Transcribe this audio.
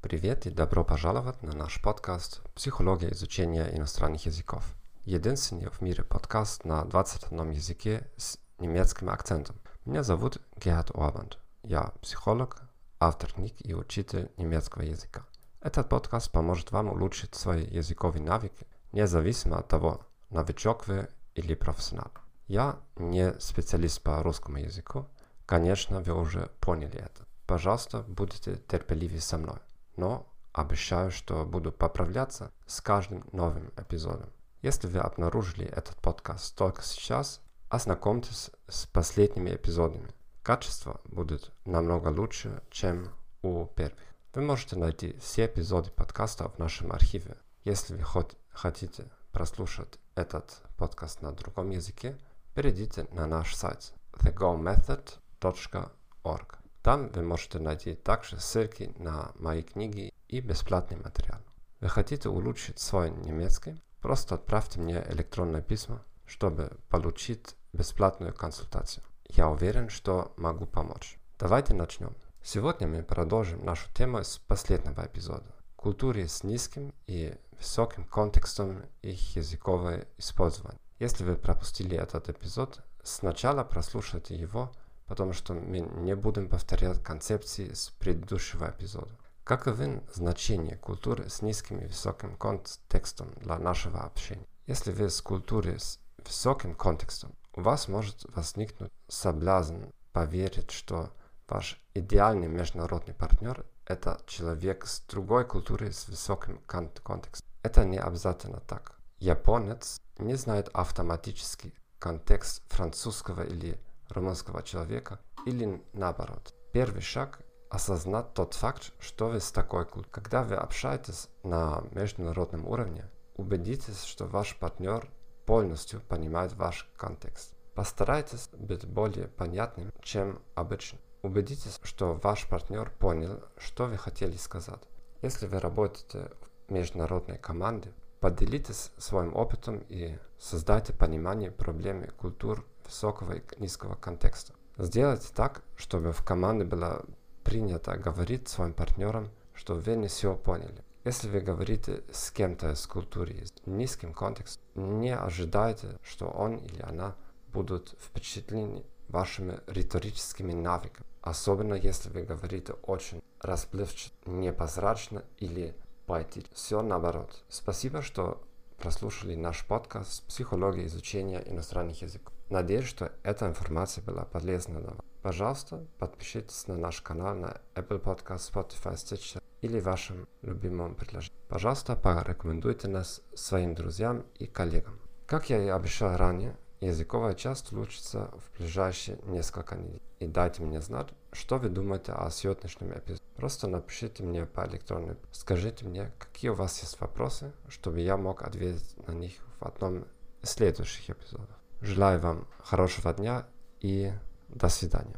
Привет и добро пожаловать на наш подкаст «Психология изучения иностранных языков». Единственный в мире подкаст на 21 языке с немецким акцентом. Меня зовут Герхard Орбанд. Я психолог, автор книг и учитель немецкого языка. Этот подкаст поможет вам улучшить свои языковые навыки, независимо от того, новичок вы или профессионал. Я не специалист по русскому языку, конечно, вы уже поняли это. Пожалуйста, будьте терпеливы со мной но обещаю, что буду поправляться с каждым новым эпизодом. Если вы обнаружили этот подкаст только сейчас, ознакомьтесь с последними эпизодами. Качество будет намного лучше, чем у первых. Вы можете найти все эпизоды подкаста в нашем архиве. Если вы хоть хотите прослушать этот подкаст на другом языке, перейдите на наш сайт thegomethod.org. Там вы можете найти также ссылки на мои книги и бесплатный материал. Вы хотите улучшить свой немецкий? Просто отправьте мне электронное письмо, чтобы получить бесплатную консультацию. Я уверен, что могу помочь. Давайте начнем. Сегодня мы продолжим нашу тему с последнего эпизода. Культуре с низким и высоким контекстом их языкового использования. Если вы пропустили этот эпизод, сначала прослушайте его – потому что мы не будем повторять концепции с предыдущего эпизода. Каковы значение культуры с низким и высоким контекстом для нашего общения? Если вы с культурой с высоким контекстом, у вас может возникнуть соблазн поверить, что ваш идеальный международный партнер – это человек с другой культурой с высоким контекстом. Это не обязательно так. Японец не знает автоматически контекст французского или румынского человека или наоборот. Первый шаг – осознать тот факт, что вы с такой культурой. Когда вы общаетесь на международном уровне, убедитесь, что ваш партнер полностью понимает ваш контекст. Постарайтесь быть более понятным, чем обычно. Убедитесь, что ваш партнер понял, что вы хотели сказать. Если вы работаете в международной команде, поделитесь своим опытом и создайте понимание проблемы культур высокого и низкого контекста. Сделайте так, чтобы в команде было принято говорить своим партнерам, что вы не все поняли. Если вы говорите с кем-то из культуры с низким контекстом, не ожидайте, что он или она будут впечатлены вашими риторическими навыками, особенно если вы говорите очень расплывчато, непрозрачно или поэтично. Все наоборот. Спасибо, что прослушали наш подкаст «Психология изучения иностранных языков». Надеюсь, что эта информация была полезна для вас. Пожалуйста, подпишитесь на наш канал на Apple Podcast, Spotify, Stitcher или вашем любимом приложении. Пожалуйста, порекомендуйте нас своим друзьям и коллегам. Как я и обещал ранее, языковая часть улучшится в ближайшие несколько недель. И дайте мне знать, что вы думаете о сегодняшнем эпизоде. Просто напишите мне по электронной. Скажите мне, какие у вас есть вопросы, чтобы я мог ответить на них в одном из следующих эпизодов. Желаю вам хорошего дня и до свидания.